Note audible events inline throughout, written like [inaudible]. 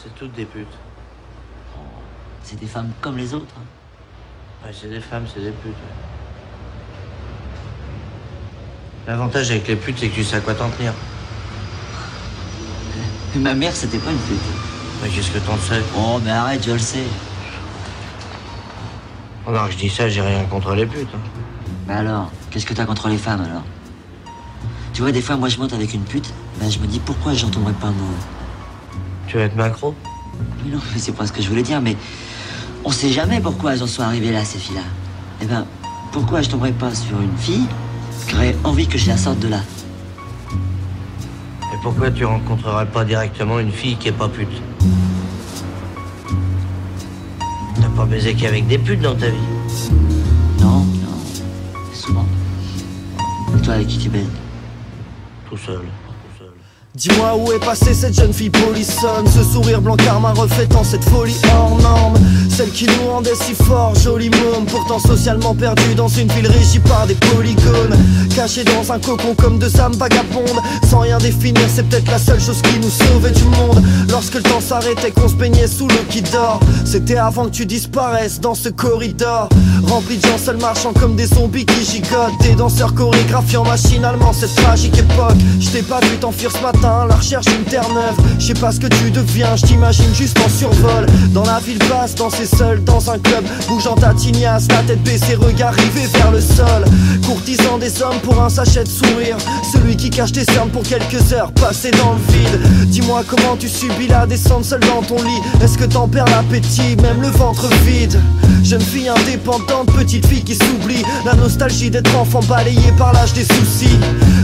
C'est toutes des putes. Oh, c'est des femmes comme les autres. Ouais, c'est des femmes, c'est des putes. ouais. L'avantage avec les putes, c'est que tu sais à quoi t'en tenir. Mais ma mère, c'était pas une pute. Mais qu'est-ce que t'en sais? Oh, mais arrête, je le sais. Oh non, je dis ça, j'ai rien contre les putes. hein. Mais alors, qu'est-ce que t'as contre les femmes alors? Tu vois, des fois, moi je monte avec une pute, ben je me dis pourquoi j'en tomberais pas amoureux. Tu vas être macro Mais non, mais c'est pas ce que je voulais dire, mais on sait jamais pourquoi elles en sont arrivées là, ces filles-là. Eh ben, pourquoi je tomberais pas sur une fille qui aurait envie que je la sorte de là? Et pourquoi tu rencontrerais pas directement une fille qui est pas pute? T'as pas baisé qu'avec des putes dans ta vie? Non, non, souvent. Et toi, avec qui tu baises? Tout seul. Dis-moi où est passée cette jeune fille polissonne. Ce sourire blanc karma reflétant cette folie hors norme. Celle qui nous rendait si fort, joli môme. Pourtant socialement perdu dans une ville régie par des polygones. Caché dans un cocon comme deux âmes vagabondes Sans rien définir, c'est peut-être la seule chose qui nous sauvait du monde. Lorsque le temps s'arrêtait, qu'on se baignait sous l'eau qui dort. C'était avant que tu disparaisses dans ce corridor Rempli de gens seuls marchant comme des zombies qui gigotent. Des danseurs chorégraphiant machinalement cette tragique époque. Je t'ai pas vu t'enfuir ce matin la recherche d'une terre neuve. Je sais pas ce que tu deviens, je t'imagine juste en survol. Dans la ville basse, danser seul dans un club. Bougeant ta tignasse, la tête baissée, regard rivé vers le sol. Courtisant des hommes pour un sachet de sourire. Celui qui cache tes cernes pour quelques heures passées dans le vide. Dis-moi comment tu subis la descente seul dans ton lit. Est-ce que t'en perds l'appétit, même le ventre vide? Fille indépendante, petite fille qui s'oublie. La nostalgie d'être enfant balayé par l'âge des soucis.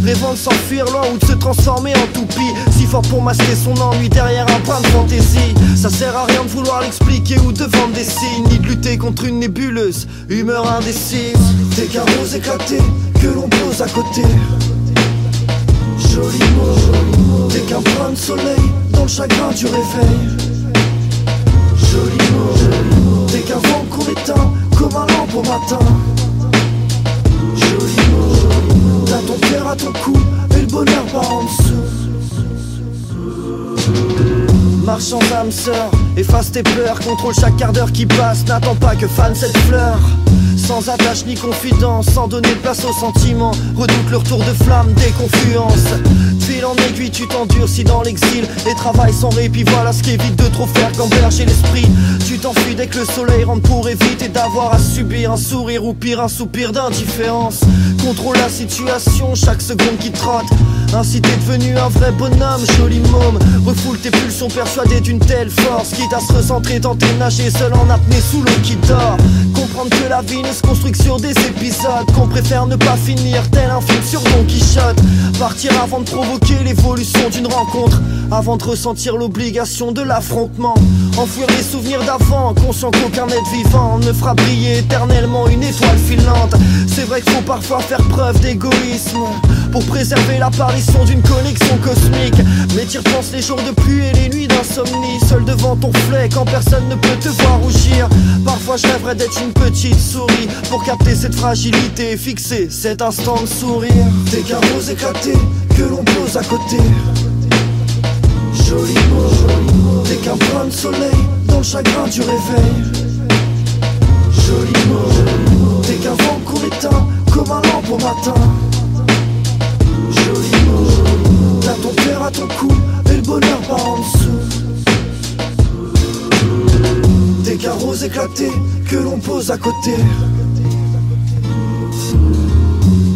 Rêvant de s'enfuir loin ou de se transformer en toupie. Si fort pour masquer son ennui derrière un brin de fantaisie. Ça sert à rien de vouloir l'expliquer ou de vendre des signes Ni de lutter contre une nébuleuse. Humeur indécise. Des carreaux éclatés que l'on pose à côté. Joli mot, t'es qu'un brin de soleil dans le chagrin du réveil. Joli mot, t'es qu'un vent qu'on éteint comme un lampe au matin. Joli mot, t'as ton cœur à ton cou et le bonheur par en dessous. Marchand d'âme sœur, efface tes peurs, contrôle chaque quart d'heure qui passe, n'attends pas que fan cette fleur. Sans attache ni confidence, sans donner place aux sentiments, redoute le retour de flamme des confluences. Fil en aiguille, tu t'endurcis dans l'exil et travailles sans répit. Voilà ce qui évite de trop faire gamberger l'esprit. Tu t'enfuis dès que le soleil rentre pour éviter d'avoir à subir un sourire ou pire un soupir d'indifférence. Contrôle la situation, chaque seconde qui trotte. Ainsi t'es devenu un vrai bonhomme, joli môme. Refoule tes pulsions persuadé d'une telle force, quitte à se recentrer, tenter nager seul en apnée sous l'eau qui dort. Comprendre que la vie sur des épisodes, qu'on préfère ne pas finir tel un film sur Don Quichotte. Partir avant de provoquer l'évolution d'une rencontre, avant de ressentir l'obligation de l'affrontement. Enfouir les souvenirs d'avant, conscient qu'aucun être vivant ne fera briller éternellement une étoile filante. C'est vrai qu'il faut parfois faire preuve d'égoïsme pour préserver l'apparition d'une connexion cosmique. Mais t'y repenses les jours de pluie et les nuits d'insomnie, seul devant ton flec quand personne ne peut te voir rougir. Parfois je rêverais d'être une petite souris pour capter cette fragilité et fixer cet instant de sourire. Des carreaux éclatés que l'on pose à côté. Joli mot, t'es qu'un brin de soleil dans le chagrin du réveil. Joli mot, t'es qu'un vent qu'on éteint comme un lampe au matin. Joli mot, t'as ton cœur à ton cou et le bonheur par en dessous. Des carreaux éclatés que l'on pose à côté.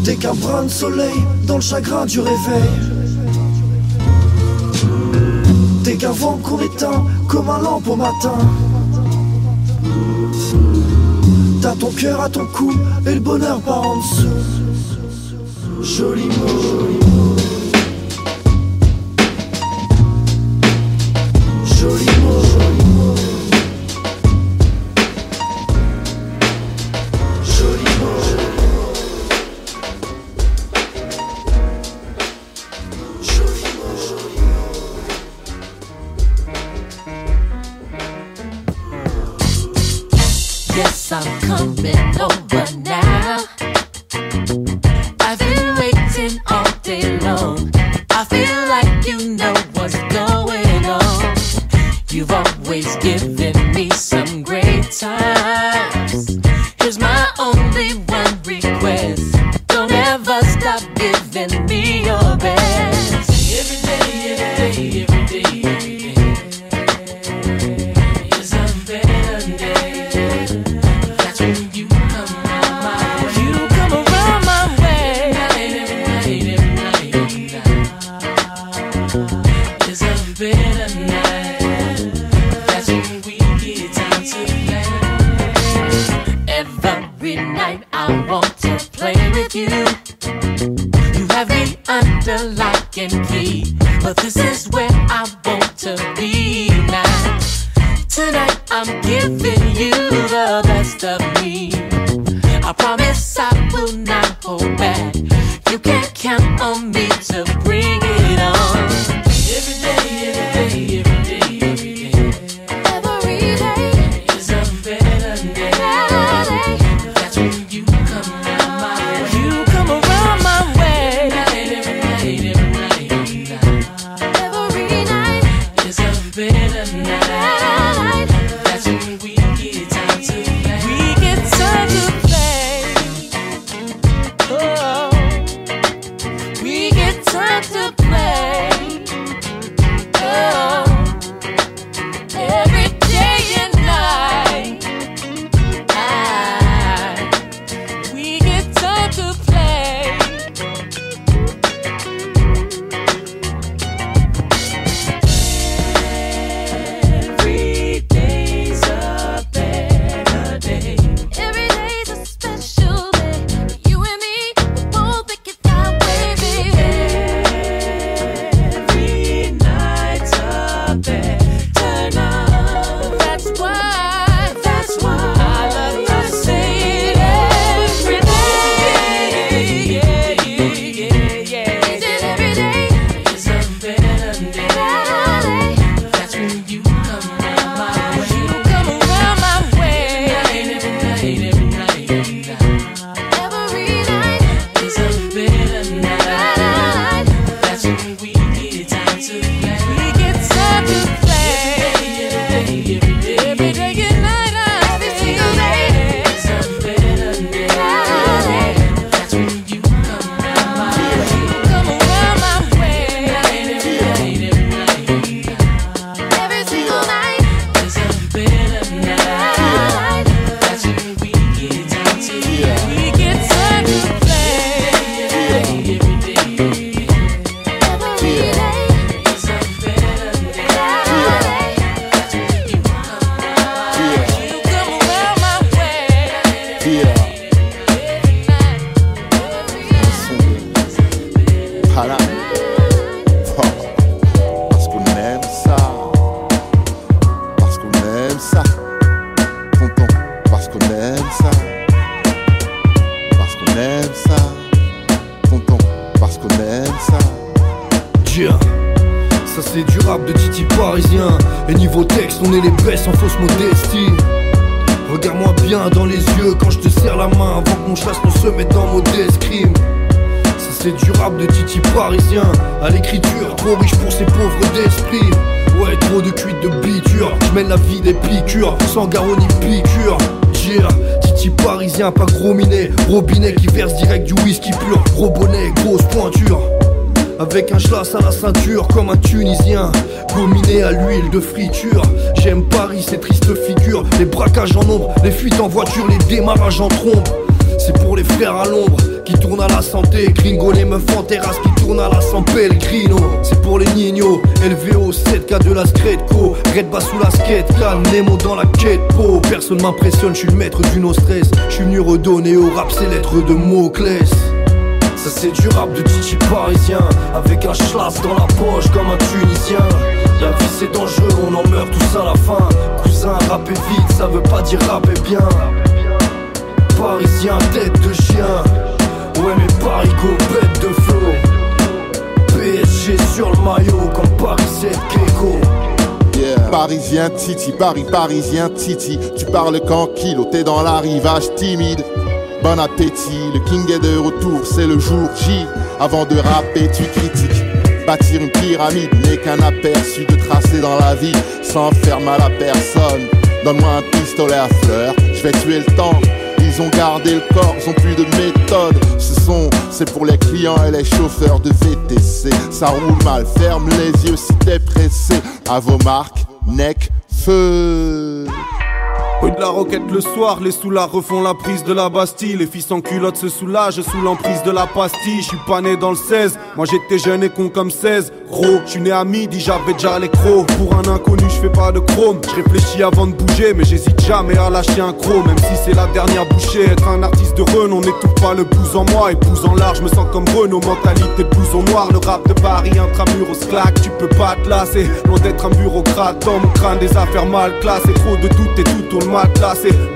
T'es qu'un brin de soleil dans le chagrin du réveil. T'es qu'un vent qu'on éteint comme un lampe au matin. T'as ton cœur à ton cou et le bonheur par en dessous. Joli mot. rage en. C'est pour les frères à l'ombre qui tournent à la santé. Gringo, les meufs en terrasse qui tournent à la sans pellegrino. C'est pour les niños, LVO, 7K de la Scredco. Red bas sous la skate, calme, Nemo dans la quête, po. Personne m'impressionne, je suis le maître du no stress. Je suis venu redonner au rap ses lettres de Moclès. Ça c'est du rap de DJ parisien Avec un schlass dans la poche comme un tunisien La vie c'est dangereux, on en meurt tous à la fin Cousin, rapper vite, ça veut pas dire rapper bien Parisien, tête de chien. Ouais, mais Parico, bête de flow. PSG sur le maillot, comme Paris 7 Keiko. Parisien Titi, Paris, Parisien Titi. Tu parles qu'en kilo, t'es dans l'arrivage timide. Bon appétit, le king est de retour, c'est le jour J. Avant de rapper, tu critiques. Bâtir une pyramide n'est qu'un aperçu de tracé dans la vie, sans faire mal à personne. Donne-moi un pistolet à fleurs, je vais tuer le temps. Ils ont gardé le corps, ils ont plus de méthode. Ce son, c'est pour les clients et les chauffeurs de VTC. Ça roule mal, ferme les yeux si t'es pressé. À vos marques, neck, feu. Oui de la roquette le soir, les soulards refont la prise de la Bastille. Les filles sans culotte se soulagent sous l'emprise de la pastille. Je suis pas né dans le 16, moi j'étais jeune et con comme 16 Gros, je suis né à midi, j'avais déjà les crocs. Pour un inconnu, je fais pas de chrome. Je réfléchis avant de bouger, mais j'hésite jamais à lâcher un croc Même si c'est la dernière bouchée, être un artiste de renom N'étouffe pas le blues en moi, épouse en large Me sens comme Renault, mentalité blouson noir Le rap de Paris, intramuros claque, tu peux pas te lasser Loin d'être un bureaucrate, dans mon crâne des affaires mal classées. Trop de doutes et tout tourne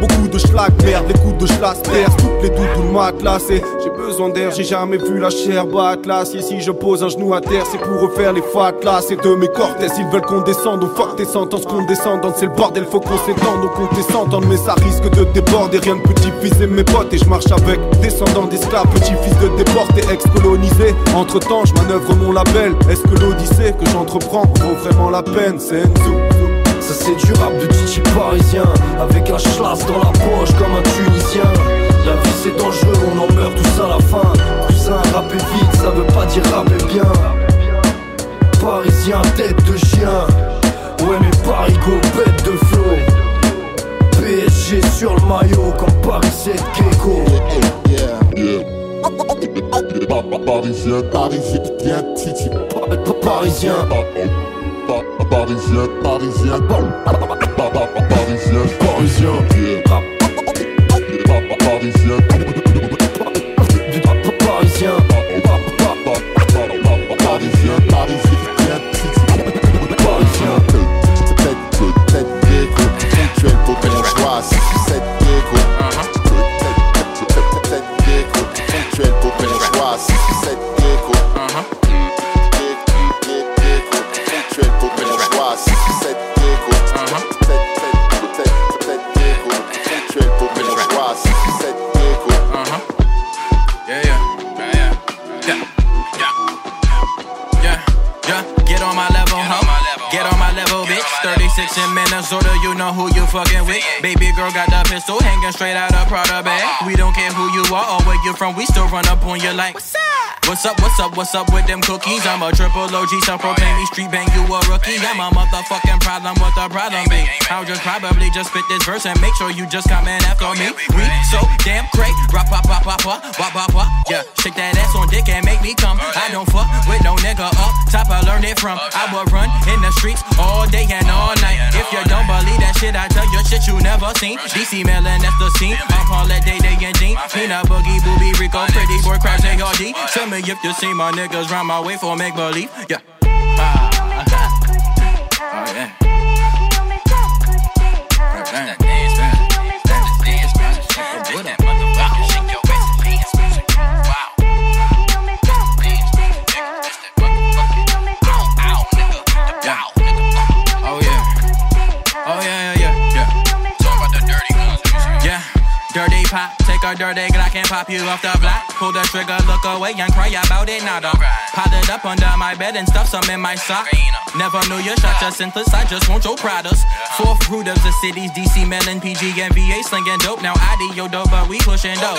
Beaucoup de schlag, merde, les coups de schlass percent Toutes les doudous matelassées J'ai besoin d'air, j'ai jamais vu la chair battre l'acier Si je pose un genou à terre, c'est pour refaire les fatlas. C'est de mes cortès, ils veulent qu'on descende On fuck tes sentences condescendantes C'est le bordel, faut qu'on s'étende Donc on s'entendre, mais ça risque de déborder. Rien de petit-fils et mes potes. Et je marche avec descendants d'esclaves. Petit-fils de déportés, ex-colonisés. Entre temps, je manœuvre mon label. Est-ce que l'odyssée que j'entreprends vaut vraiment la peine? C'est Enzo Ça c'est du rap de Titi parisien Avec un schlass dans la poche comme un tunisien La vie c'est dangereux, on en meurt tous à la fin Cousin, rapper vite, ça veut pas dire rapper bien Parisien, tête de chien Ouais mais Paris go bête de flow PSG sur le maillot comme Paris 7 Gecko Yeah. Parisien, parisien. Parisien Parisien, parisien, parisien, Parisien Parisien fucking with. Baby girl got the pistol hanging straight out of Prada bag. We don't care who you are or where you're from, we still run up on you like. What's up? What's up, what's up, what's up with them cookies? I'm a triple OG, some proclaim me street bang, you a rookie. I'm a motherfucking problem, what the problem be? I'll just probably just spit this verse and make sure you just come in after me. We so damn great, rap, pop, pop, pop, pop, wop, wop, wop. Yeah, shake that ass on dick and make me come. I it from. I will run in the streets all day and all night. If you don't believe that shit, I tell you shit you never seen. DC Melon, that's the scene. I'm Paulette, Day Day, and Jean. Nina Boogie, Booby, Rico, Pretty Boy, Crash, ARD. Tell me if you see my niggas round my way for make believe. Yeah. Ah, pop, take a dirty Glock and pop you off the block. Pull the trigger, look away and cry about it nada. pile it up under my bed and stuff some in my sock. Never knew you shot your senseless, I just want your products. Fourth root of the cities, DC, Maryland, PG, and VA slinging dope. Now ID yo dope, but we pushing dope.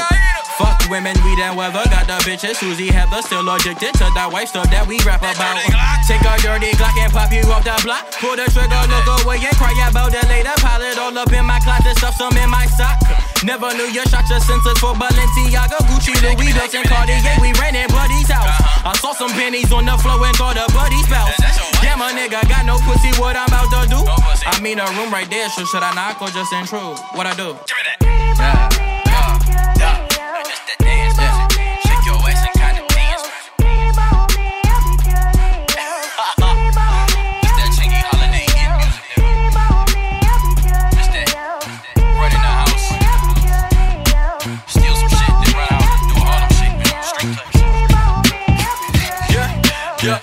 Fuck women, we and weather. Got the bitches, Susie Heather, still addicted to that white stuff that we rap about. Take a dirty Glock and pop you off the block. Pull the trigger, look away and cry about it later. Pile it all up in my closet, stuff some in my sock. Never knew you shot your senses for Balenciaga, Gucci, Louis Vuitton, Cartier. We ran in Buddy's house. I saw some pennies on the floor and called a buddy spouse. Damn, a nigga got no pussy. What I'm about to do? I mean, a room right there. So should I knock or just intrude? What I do? Yeah. Yeah, Squash Club, nigga,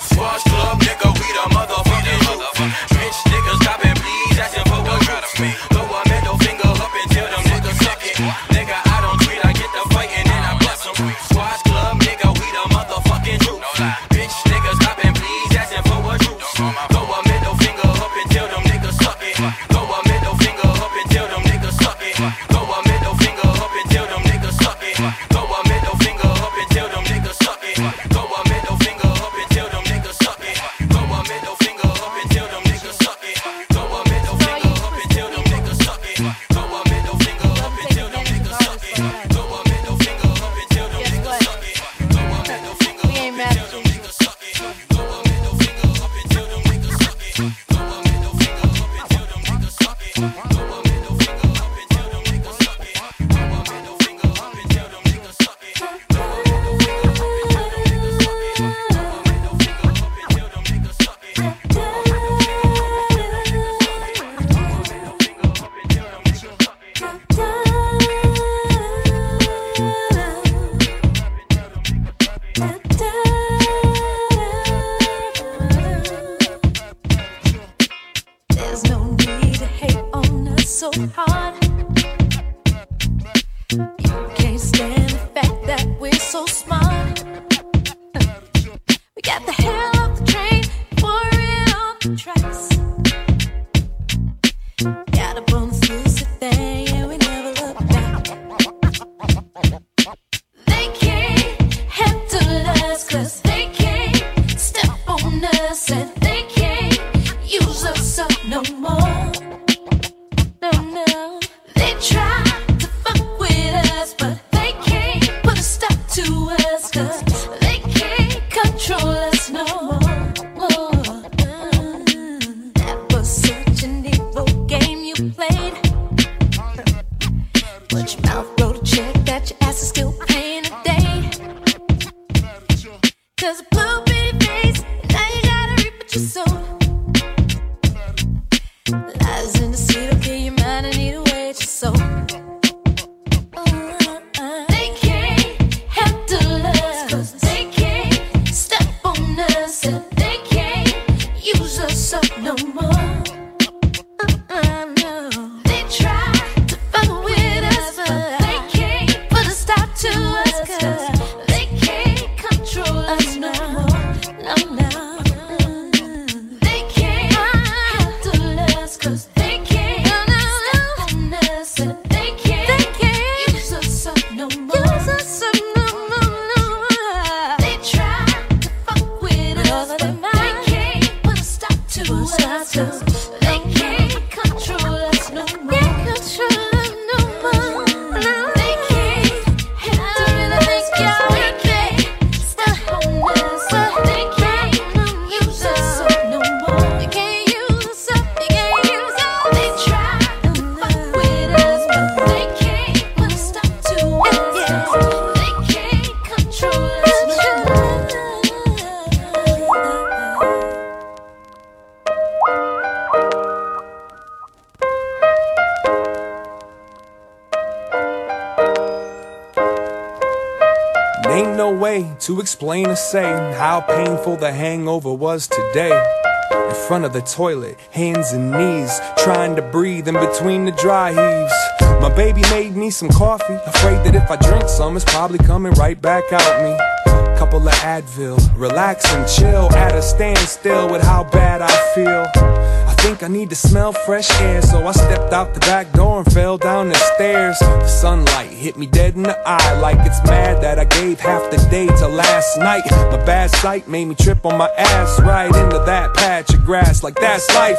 Ain't no way to explain or say how painful the hangover was today. In front of the toilet, hands and knees, trying to breathe in between the dry heaves. My baby made me some coffee, afraid that if I drink some, it's probably coming right back out me. Couple of Advil, relax and chill at a standstill with how bad I feel. Think I need to smell fresh air, so I stepped out the back door and fell down the stairs. The sunlight hit me dead in the eye, like it's mad that I gave half the day to last night. My bad sight made me trip on my ass right into that patch of grass, like that's life.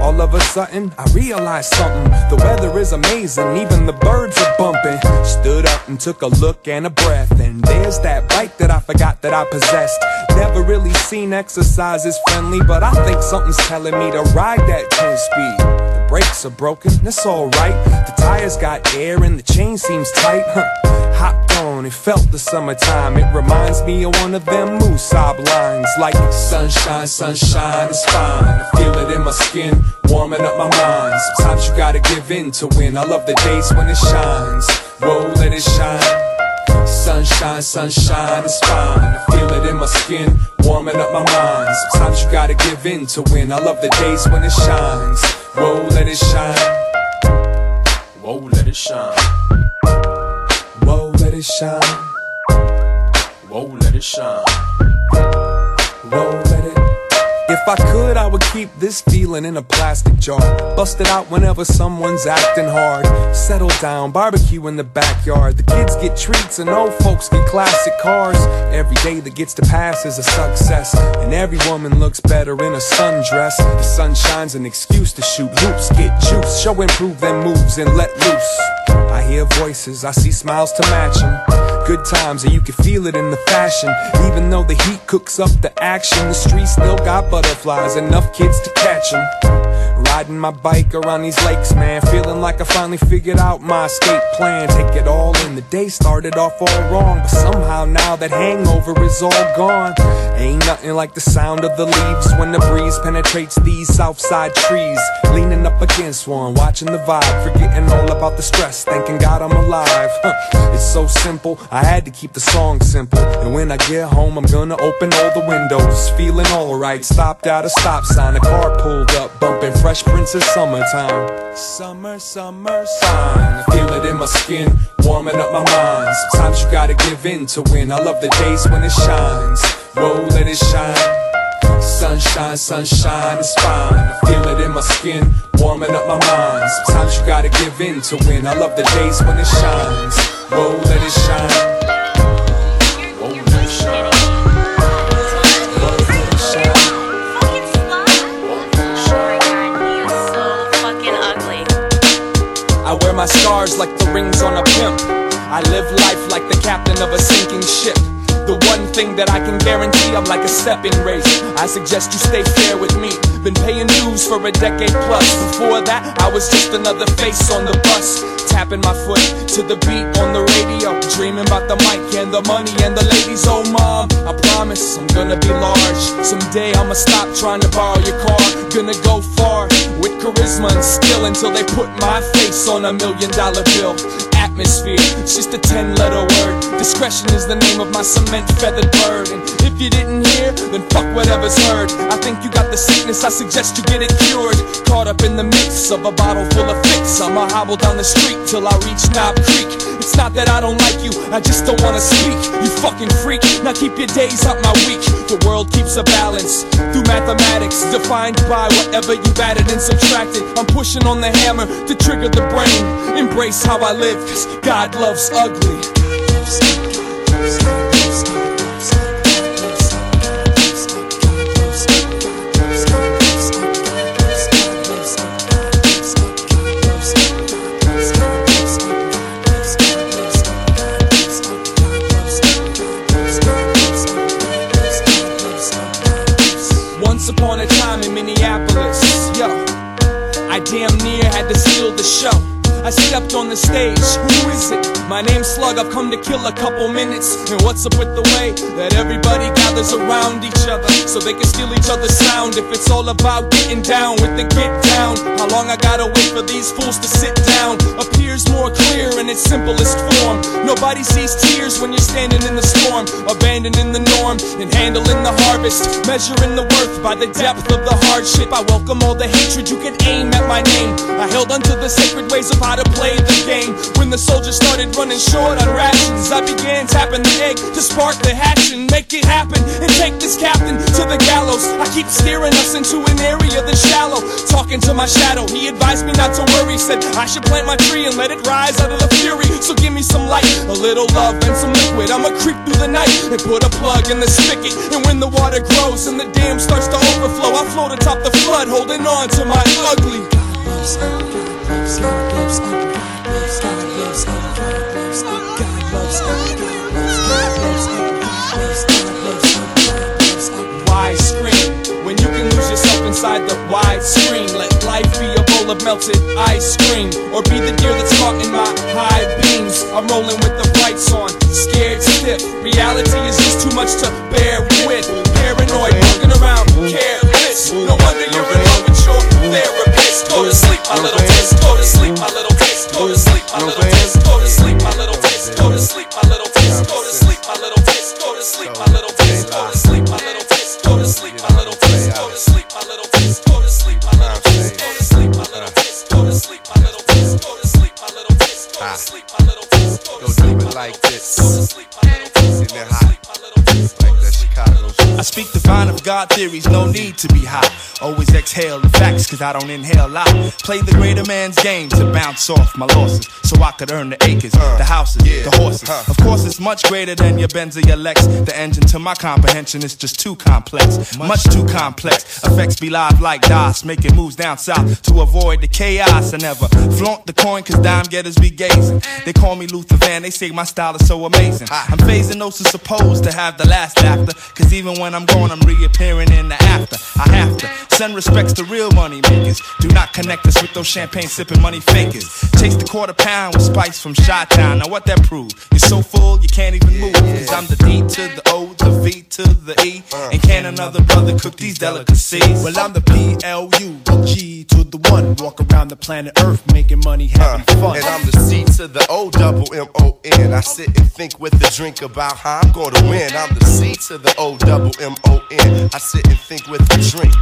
All of a sudden, I realized something. The weather is amazing, even the birds are bumping. Stood up and took a look and a breath, and there's that bike that I forgot that I possessed. Never really seen exercise as friendly, but I think something's telling me to ride that 10 speed. The brakes are broken, that's alright. The tires got air and the chain seems tight. Huh. Hopped on, it felt the summertime. It reminds me of one of them Musab lines, like sunshine, sunshine, is fine. I feel it in my skin, warming up my mind. Sometimes you gotta give in to win. I love the days when it shines. Whoa, let it shine. Sunshine, sunshine, it's fine. I feel it in my skin, warming up my mind. Sometimes you gotta give in to win. I love the days when it shines. Whoa, let it shine. Whoa, let it shine. Whoa, let it shine. Whoa, let it shine. Whoa, let it. If I could, I would keep this feeling in a plastic jar. Bust it out whenever someone's acting hard. Settle down, barbecue in the backyard. The kids get treats and old folks get classic cars. Every day that gets to pass is a success. And every woman looks better in a sundress. The sunshine's an excuse to shoot hoops, get juice, show and prove them moves and let loose. I hear voices, I see smiles to match 'em. Good times, and you can feel it in the fashion. Even though the heat cooks up the action, the streets still got butterflies, enough kids to catch 'em. Riding my bike around these lakes, man. Feeling like I finally figured out my escape plan. Take it all in. The day started off all wrong, but somehow now that hangover is all gone. Ain't nothing like the sound of the leaves when the breeze penetrates these southside trees. Leaning up against one, watching the vibe, forgetting all about the stress, thanking God I'm alive. Huh. It's so simple, I had to keep the song simple. And when I get home, I'm gonna open all the windows, feeling alright. Stopped at a stop sign, a car pulled up, bumping fresh prince of summertime. Summer, summer, sign. I feel it in my skin, warming up my mind. Sometimes you gotta give in to win. I love the days when it shines. Whoa, let it shine. Sunshine, sunshine, it's fine. I feel it in my skin, warming up my mind. Sometimes you gotta give in to win. I love the days when it shines. Whoa, let it shine. My scars like the rings on a pimp. I live life like the captain of a sinking ship. The one thing that I can guarantee, I'm like a stepping race. I suggest you stay fair with me. Been paying dues for a decade plus. Before that, I was just another face on the bus. Tapping my foot to the beat on the radio. Dreaming about the mic and the money and the ladies. Oh, mom, I promise I'm gonna be large. Someday I'ma stop trying to borrow your car. Gonna go far with charisma and skill until they put my face on a million dollar bill. Atmosphere, it's just a 10 letter word. Discretion is the name of my cement And if you didn't hear, then fuck whatever's heard. I think you got the sickness, I suggest you get it cured. Caught up in the mix of a bottle full of fix. I'ma hobble down the street till I reach Knob Creek. It's not that I don't like you, I just don't wanna speak. You fucking freak, now keep your days up my week. The world keeps a balance through mathematics, defined by whatever you've added and subtracted. I'm pushing on the hammer to trigger the brain. Embrace how I live, cause God loves ugly. Once I stepped on the stage, who is it? My name's Slug, I've come to kill a couple minutes. And what's up with the way that everybody gathers around each other so they can steal each other's sound? If it's all about getting down with the get down, how long I gotta wait for these fools to sit down? Appears more clear in its simplest form. Nobody sees tears when you're standing in the storm, abandoning the norm and handling the harvest, measuring the worth by the depth of the hardship. I welcome all the hatred you can aim at my name. I held onto the sacred ways of how to play the game. When the soldiers started running short on rations, I began tapping the egg to spark the hatchin', make it happen, and take this captain to the gallows. I keep steering us into an area that's shallow. Talking to my shadow, he advised me not to worry. Said I should plant my tree and let it rise out of the fury. So give me some light, a little love, and some liquid. I'ma creep through the night and put a plug in the spigot. And when the water grows and the dam starts to overflow, I float atop the flood, holding on to my ugly. Why scream when you can lose yourself inside the? Let life be a bowl of melted ice cream, or be the deer that's caught in my high beams. I'm rolling with the brights on, scared stiff. Reality is just too much to bear with. Paranoid, walking around, careless. No wonder you're Go to sleep, my little test. Go to sleep, my little test. Go to sleep, my little test. Go to sleep, my little test. Go to sleep, my little test. Go to sleep, my little test. Go to sleep, my little test. Go to sleep, my little test. Go to sleep, my little test. Go to sleep, my little test. Go to sleep, my little test. Go to sleep, my little test. Go to sleep, my little test. Go to sleep, my little test. Go to sleep, my little test. Go to sleep, my like this. Go to sleep, my little piss go to sleep. My little piss go to sleep. My little piss go to sleep. My little piss go to sleep. My little piss go to sleep. My little piss go to sleep. My little piss go to sleep. My little piss go to sleep. My little piss go to sleep. My little piss go to sleep. My little piss go to sleep. My little piss go to sleep. My little piss go to sleep. My little piss go to sleep. My little piss go to sleep. My little piss go to sleep. My little piss go to sleep. My little test. Sitting there hot. Like that Chicago I speak divine of God theories, no need to be hot. Always exhale the facts, cause I don't inhale a lot. Play the greater man's game to bounce off my losses, so I could earn the acres, uh, the houses, the horses. Of course, it's much greater than your Benz or your Lex. The engine to my comprehension is just too complex, much too complex. Effects be live like DOS, making moves down south to avoid the chaos. I never flaunt the coin, cause dime getters be gazing. They call me Luther Van, they say my style is so amazing. I'm phasing those who supposed to have the last laughter, cause even when I'm gone, I'm reappearing in the after. I have to send respects to real money makers. Do not connect us with those champagne sipping money fakers. Taste the quarter pound with spice from Shot Town. Now what that prove? You're so full you can't even move. Cause I'm the D to the O, the V to the E. And can another brother cook these delicacies? Well, I'm the PLU, the G to the one. Walk around the planet Earth making money, having fun. And I'm the C to the O double M O N. I sit and think with a drink about how I'm gonna win. I'm the C to the O double M O N. I sit and think with a drink.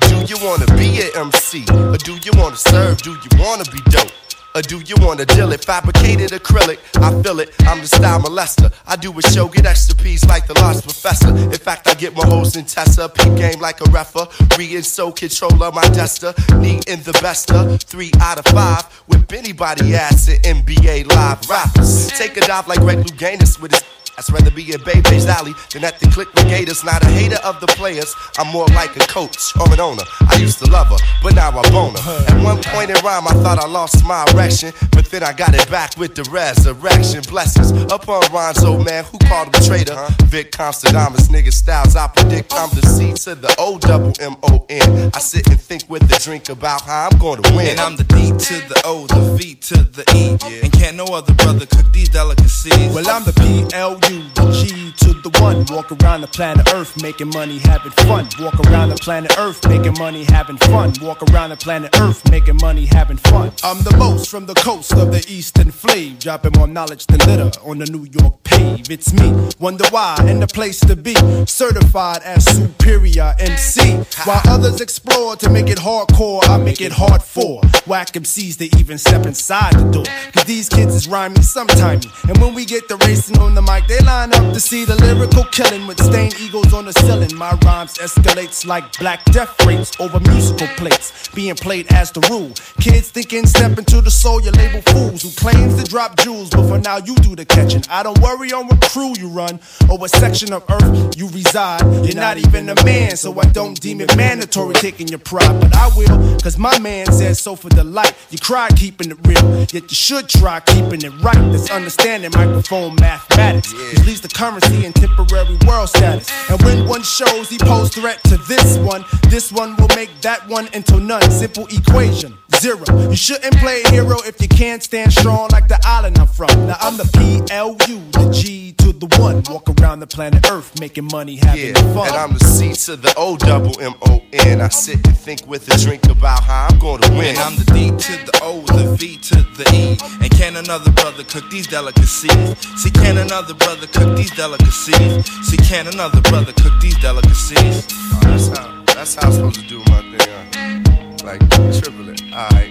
Do you wanna be an MC? Or do you wanna serve? Do you wanna be dope? Or do you wanna deal it? Fabricated acrylic, I feel it. I'm the style molester. I do a show, get extra peas like the Large Professor. In fact, I get my hoes in Tessa. Peak game like a refer. Reading so controller, my tester. Need in the bester. Three out of five. Whip anybody ass in NBA live rappers. Take a dive like Greg Louganis with his I'd rather be at Bebe's Alley than at the Click Gators. Not a hater of the players, I'm more like a coach or an owner. I used to love her, but now I bone her. At one point in rhyme, I thought I lost my erection, but then I got it back with the resurrection. Blessings upon Ron's old man who called him traitor. Like Nostradamus, nigga styles, I predict I'm the C to the O double M O N. I sit and think with a drink about how I'm gonna win. And I'm the D to the O, the V to the E. yeah. And can't no other brother cook these delicacies. Well, I'm the PLU, the G to the one. Walk around the planet Earth making money, having fun. Walk around the planet Earth making money, having fun. Walk around the planet Earth making money, having fun. I'm the most from the coast of the eastern flame. Dropping more knowledge than litter on the New York pave. It's me, wonder why, and the place to be. Certified as superior MC. While others explore to make it hardcore, I make it hard for. Whack MCs to even step inside the door. Cause these kids is rhyming sometime. And when we get the racing on the mic, they line up to see the lyrical killing with stained egos on the ceiling. My rhymes escalates like black death rates over musical plates, being played as the rule. Kids thinking step into the soul, you label fools who claims to drop jewels, but for now you do the catching. I don't worry on what crew you run or what section of earth you reside. You're not even a man, so I don't deem it mandatory taking your pride, but I will, cause my man said so for the light. You cry keeping it real, yet you should try keeping it right. That's understanding microphone mathematics. Which leads the currency and temporary world status. And when one shows he pose threat to this one, this one will make that one into none. Simple equation. Zero. You shouldn't play hero if you can't stand strong like the island I'm from. Now I'm the PLU, the G to the one. Walk around the planet Earth making money, having Yeah, fun. and I'm the C to the O double M O N. I sit and think with a drink about how I'm gonna win. And I'm the D to the O, the V to the E. And can another brother cook these delicacies? See, can another brother cook these delicacies? See, can another brother cook these delicacies? Oh, that's how that's how I'm supposed to do my thing. Huh? Like triple it. Alright.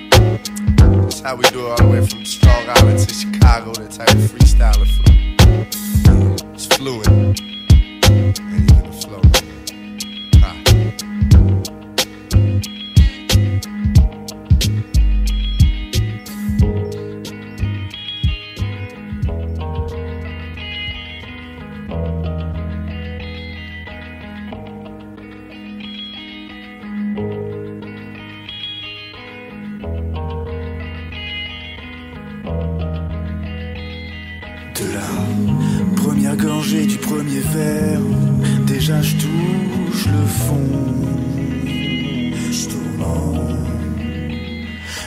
That's how we do it all the way from Strong Island to Chicago, that type of freestyling flow. It's fluent. Ain't even a flow. Du premier verre, déjà je touche le fond. Je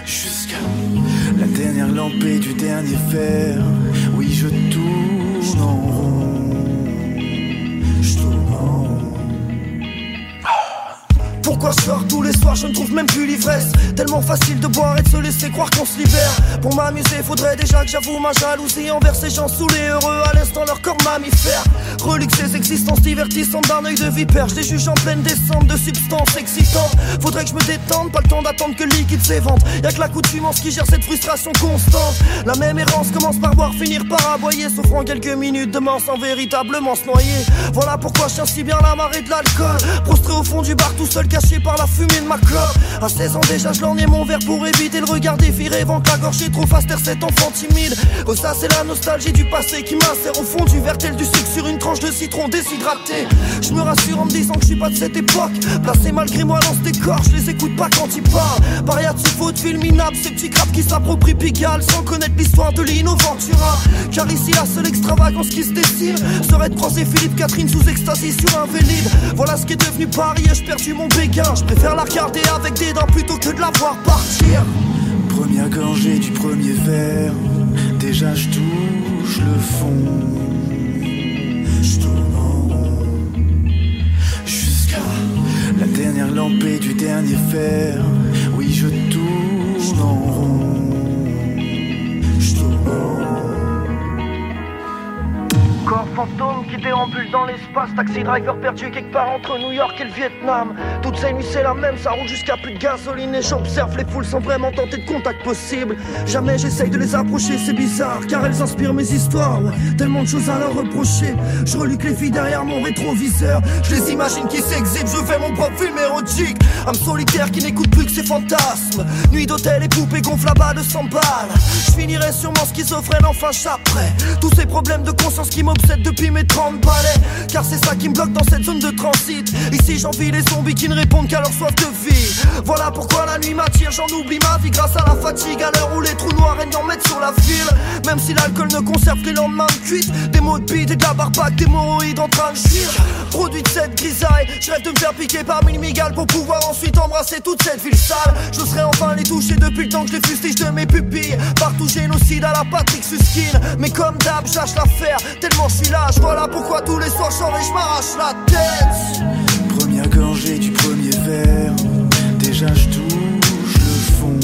jusqu'à la dernière lampée du dernier verre. Oui, je tourne Pourquoi je sors tous les soirs, je ne trouve même plus l'ivresse. Tellement facile de boire et de se laisser croire qu'on se libère. Pour m'amuser, faudrait déjà que j'avoue ma jalousie Envers ces gens saoulés, heureux à l'instant leur corps mammifère. Relique ces existences divertissantes d'un œil de vipère. Je les juge en pleine descente de substances excitantes. Faudrait que je me détende, pas le temps d'attendre que le liquide s'évente. Y'a que l'accoutumance qui gère cette frustration constante. La même errance commence par voir finir par aboyer en quelques minutes demain sans véritablement se noyer. Voilà pourquoi je tiens si bien la marée de l'alcool. Prostré au fond du bar tout seul caché par la fumée de ma clope. À 16 ans déjà je lorgnais mon verre pour éviter le regard rêvant que la gorge est trop faster cet enfant timide. Oh ça c'est la nostalgie du passé qui m'insère au fond du verre tel du sucre sur une tranche de citron déshydraté. Je me rassure en me disant que je suis pas de cette époque. Placé malgré moi dans ce décor, je les écoute pas quand ils parlent. Paria de faux de minable, ces petits crapes qui s'approprient Pigalle Sans connaître l'histoire de Lino Ventura. Car ici la seule extravagance qui se dessine Serait de croiser Philippe Catherine sous extasie sur un vélib. Voilà ce qui est devenu Paris et je perdu mon béguin Je préfère la regarder avec des dents plutôt que de la voir partir Première gorgée du premier verre, déjà je touche le fond. Je en rond jusqu'à la dernière lampée du dernier verre. Oui, je tourne en rond. Je tourne en rond. Corps fantôme qui déambule dans l'espace. Taxi driver perdu quelque part entre New York et le Vietnam. Tout Toutes ces nuits c'est la même, ça roule jusqu'à plus de gasoline. Et j'observe les foules sans vraiment tenter de contact possible. Jamais j'essaye de les approcher, c'est bizarre Car elles inspirent mes histoires. Tellement de choses à leur reprocher. Je relis que les filles derrière mon rétroviseur. Je les imagine qui s'exhibent, je fais mon propre film érotique. Âme solitaire qui n'écoute plus que ses fantasmes. Nuit d'hôtel et poupées gonflent à bas de 100 balles. Je finirai sûrement schizophrène enfin j'apprends. Tous ces problèmes de conscience qui depuis mes 30 balais. Car c'est ça qui me bloque dans cette zone de transit. Ici j'envie les zombies qui ne répondent qu'à leur soif de vie. Voilà pourquoi la nuit m'attire, j'en oublie ma vie grâce à la fatigue. À l'heure où les trous noirs règnent en mettent sur la ville. Même si l'alcool ne conserve les lendemains de cuite Des mots de bide et de la barbaque, des hémorroïdes en train de fuir. Produit de cette grisaille, je rêve de me faire piquer par mille migales Pour pouvoir ensuite embrasser toute cette ville sale. Je serais enfin les toucher depuis le temps que je les fustige de mes pupilles. Partout génocide à la Patrick Suskin Mais comme d'hab, j'âche l'affaire Tellement voilà pourquoi tous les soirs je sors et je m'arrache la tête Première gorgée du premier verre, déjà je touche le fond.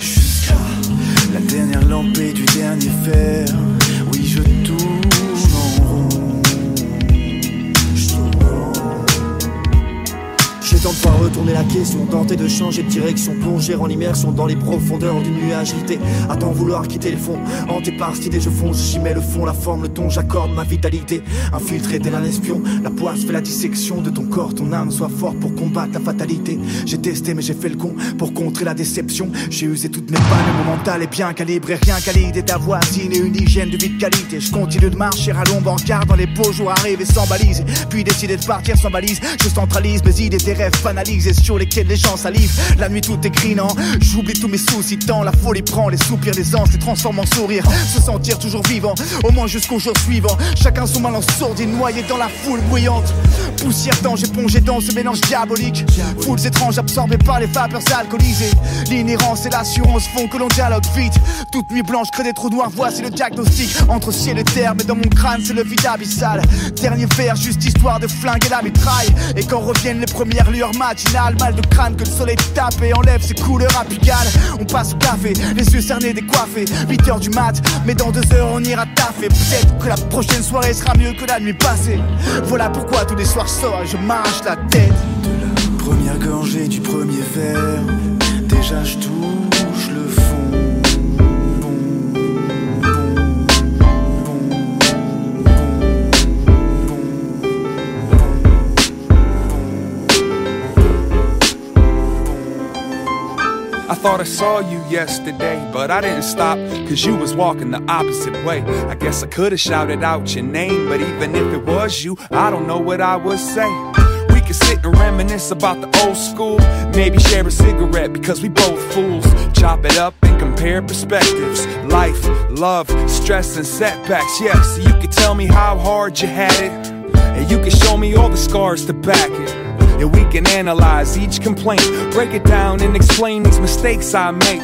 Jusqu'à la dernière lampée du dernier fer. Fois retourné la question, tenter de changer de direction, plonger en immersion dans les profondeurs du nuage agité. À vouloir quitter le fond, hanté par cette idée, je fonce, j'y mets le fond, la forme, le ton, j'accorde ma vitalité. Infiltré tel un espion, la poisse fait la dissection de ton corps, ton âme soit fort pour combattre la fatalité. J'ai testé, mais j'ai fait le con pour contrer la déception. J'ai usé toutes mes pannes, mon mental est bien calibré, rien qu'à l'idée ta voisine et une hygiène de vie de qualité. Je continue de marcher à l'ombre en dans les beaux jours arrivés sans balise. Puis décider de partir sans valise, je centralise mes idées, des rêves banalisés sur lesquels les gens salivent. La nuit tout est grinant, j'oublie tous mes soucis tant la folie prend les soupirs des anges, les transforme en sourire. Se sentir toujours vivant, au moins jusqu'au jour suivant. Chacun son mal en sourdine, noyé dans la foule bruyante. Poussière d'ange plongé dans ce mélange diabolique. Foules étranges absorbées par les vapeurs alcoolisées. L'inhérence et l'assurance font que l'on dialogue vite. Toute nuit blanche crée des trous noirs, voici le diagnostic. Entre ciel et terre, mais dans mon crâne c'est le vide abyssal. Dernier verre, juste histoire de flinguer la mitraille. Et quand reviennent les premières lueurs matinales, mal de crâne que le soleil tape et enlève ses couleurs apicales. On passe au café, les yeux cernés, décoiffés. 8 heures du mat, mais dans deux heures on ira taffer. Peut-être que la prochaine soirée sera mieux que la nuit passée. Voilà pourquoi tous les soirs je je marche la tête. Première gorgée du premier verre, déjà je touche I thought I saw you yesterday, but I didn't stop, cause you was walking the opposite way. I guess I could've shouted out your name, but even if it was you, I don't know what I would say. We could sit and reminisce about the old school, maybe share a cigarette because we both fools. Chop it up and compare perspectives. Life, love, stress, and setbacks. Yeah, so you could tell me how hard you had it, and you could show me all the scars to back it. And we can analyze each complaint, break it down, and explain these mistakes I make.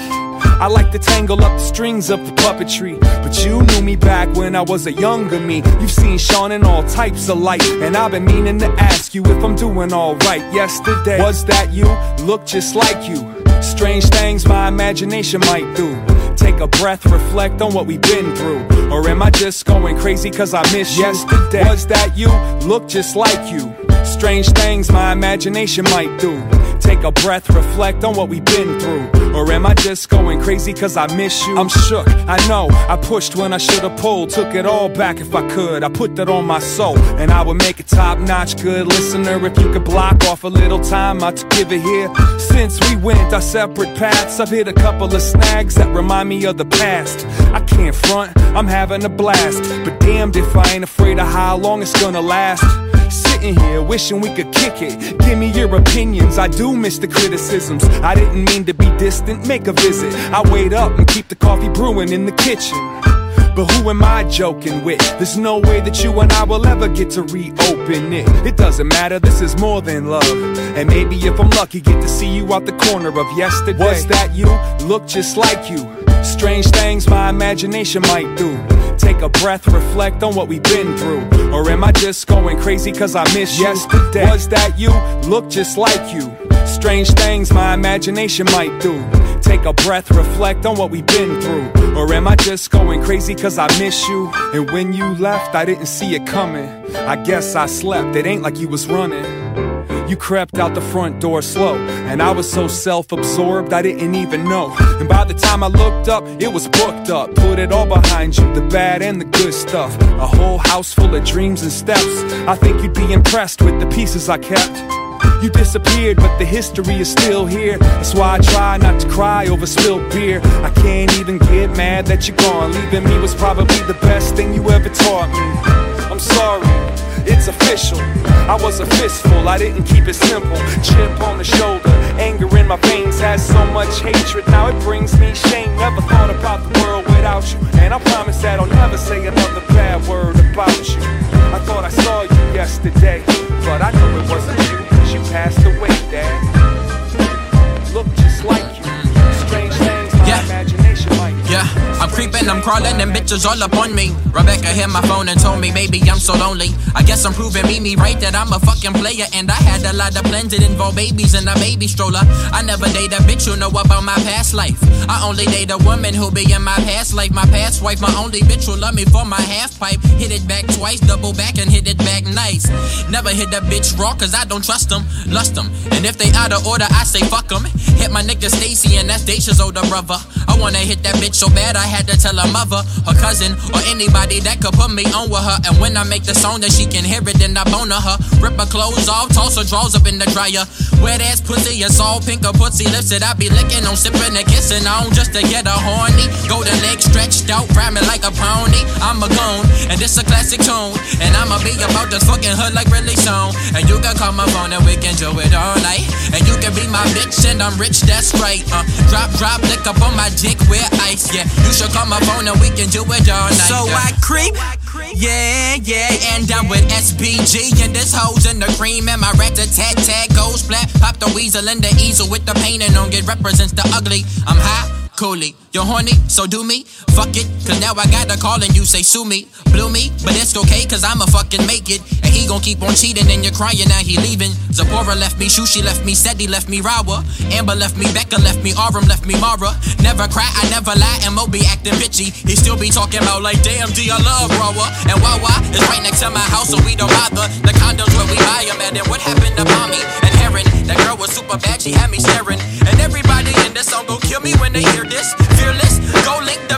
I like to tangle up the strings of the puppetry, but you knew me back when I was a younger me. You've seen Sean in all types of light, and I've been meaning to ask you if I'm doing alright. Yesterday, was that you? Look just like you. Strange things my imagination might do. Take a breath, reflect on what we've been through. Or am I just going crazy cause I miss you? Yesterday, was that you? Look just like you. Strange things my imagination might do. Take a breath, reflect on what we've been through. Or am I just going crazy cause I miss you? I'm shook, I know. I pushed when I should've pulled. Took it all back if I could. I put that on my soul. And I would make a top notch good listener if you could block off a little time to give it here. Since we went our separate paths, I've hit a couple of snags that remind me of the past. I can't front, I'm having a blast. But damned if I ain't afraid of how long it's gonna last. Sitting here wishing we could kick it. Give me your opinions, I do miss the criticisms. I didn't mean to be distant, make a visit. I wait up and keep the coffee brewing in the kitchen. But who am I joking with? There's no way that you and I will ever get to reopen it. It doesn't matter, this is more than love. And maybe if I'm lucky, get to see you out the corner of yesterday. Was that you? Look just like you. Strange things my imagination might do. Take a breath, reflect on what we've been through. Or am I just going crazy cause I miss you? Yesterday. Was that you? Look just like you. Strange things my imagination might do. Take a breath, reflect on what we've been through. Or am I just going crazy cause I miss you? And when you left, I didn't see it coming. I guess I slept, it ain't like you was running. You crept out the front door slow, and I was so self absorbed I didn't even know. And by the time I looked up, it was booked up. Put it all behind you, the bad and the good stuff. A whole house full of dreams and steps. I think you'd be impressed with the pieces I kept. You disappeared, but the history is still here. That's why I try not to cry over spilled beer. I can't even get mad that you're gone. Leaving me was probably the best thing you ever taught me. I'm sorry, it's official. I was a fistful, I didn't keep it simple. Chip on the shoulder, anger in my veins has so much hatred. Now it brings me shame. Never thought about the world without you. And I promise that I'll never say another bad word about you. I thought I saw you yesterday, but I know it wasn't you. Cause you passed away, Dad. Look just like you. Strange things Yeah. I'm creeping, I'm crawling, and bitches all up on me. Rebecca hit my phone and told me, maybe I'm so lonely. I guess I'm proving me, me right that I'm a fucking player. And I had a lot of plans that involve babies and a baby stroller. I never date a bitch who know about my past life. I only date a woman who be in my past life. My past wife, my only bitch who love me for my half pipe. Hit it back twice, double back and hit it back nice. Never hit a bitch raw, cause I don't trust them, lust them. And if they out of order, I say fuck them. Hit my nigga Stacy, and that's Dacia's older brother. I wanna hit that bitch so bad I had to tell her mother, her cousin, or anybody that could put me on with her. And when I make the song that she can hear it, then I bone her. Rip her clothes off, toss her drawers up in the dryer. Wet ass pussy, it's all pink, her pussy lips that I be licking on sipping and kissing on just to get her horny. Golden legs stretched out, me like a pony. I'm a goon, and this a classic tune. And I'ma be about this fucking hood like really soon. And you can call my phone and we can do it all night. And you can be my bitch and I'm rich, that's right. Uh, drop, drop, lick up on my dick with ice. Yeah, you call my phone and we can do it all night. So. I creep. Yeah, yeah, and I'm with SBG and this hoes in the cream and my rat a tat tat goes flat. Pop the weasel in the easel with the painting on it represents the ugly. I'm high. Coolly, you're horny, so do me. Fuck it, cause now I got a call and you say sue me. Blew me, but it's okay, cause I'ma fucking make it. And he gon' keep on cheating and you're crying now he leaving. Zipporah left me, Shushi left me, Seti left me, Rawa. Amber left me, Becca left me, Aurum left me, Mara. Never cry, I never lie, and Mo be acting bitchy. He still be talking about like, damn, D, I love Rawa. And Wawa is right next to my house, so we don't bother. The condos where we buy buy 'em at, and then what happened to mommy and Heron? That girl was super bad, she had me staring. And everybody in this song gon' kill me when they hear this. Fearless, Goldlink